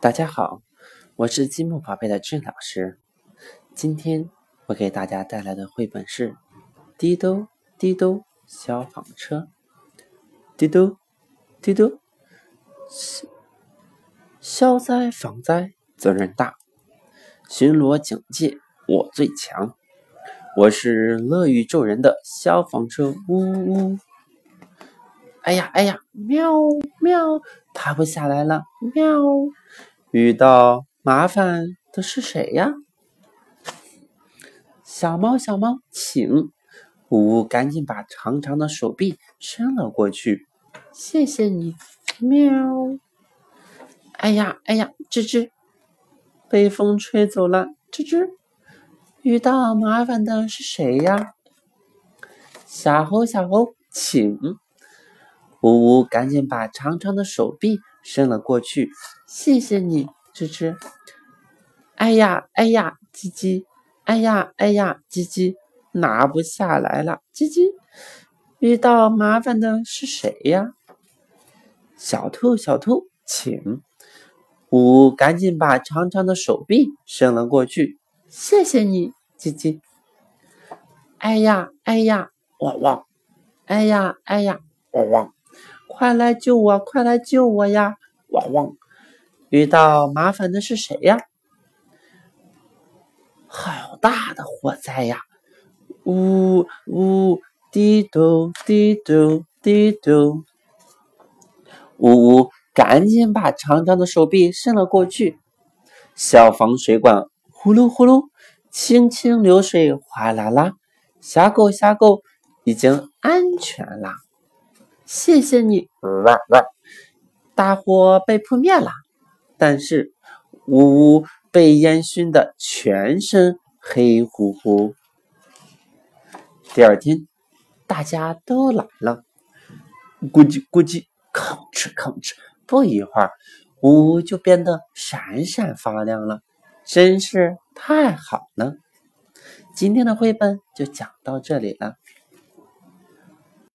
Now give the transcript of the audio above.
大家好，我是积木宝贝的郑老师。今天我给大家带来的绘本是《滴嘟滴嘟消防车》。滴嘟滴咚，消灾防灾责任大，巡逻警戒我最强。我是乐于助人的消防车，呜呜！哎呀哎呀，喵喵，爬不下来了，喵！遇到麻烦的是谁呀？小猫，小猫，请！呜呜，赶紧把长长的手臂伸了过去。谢谢你，喵！哎呀，哎呀，吱吱，被风吹走了，吱吱。遇到麻烦的是谁呀？小猴，小猴，请！呜呜，赶紧把长长的手臂伸了过去。谢谢你，吱吱。哎呀，哎呀，叽叽，哎呀，哎呀，叽叽，拿不下来了，叽叽。遇到麻烦的是谁呀？小兔，小兔，请。呜呜，赶紧把长长的手臂伸了过去。谢谢你，叽叽。哎呀，哎呀，汪汪。哎呀，哎呀，汪汪。快来救我，快来救我呀，汪汪。遇到麻烦的是谁呀？好大的火灾呀！呜呜，滴咚滴咚滴咚，呜呜，赶紧把长长的手臂伸了过去。消防水管呼噜呼噜，清清流水哗啦啦，小狗，小狗，已经安全啦。谢谢你，哇哇，大火被扑灭了。但是，呜呜被烟熏的全身黑乎乎。第二天，大家都来了，咕叽咕叽，吭哧吭哧，不一会儿，呜呜就变得闪闪发亮了，真是太好了。今天的绘本就讲到这里了，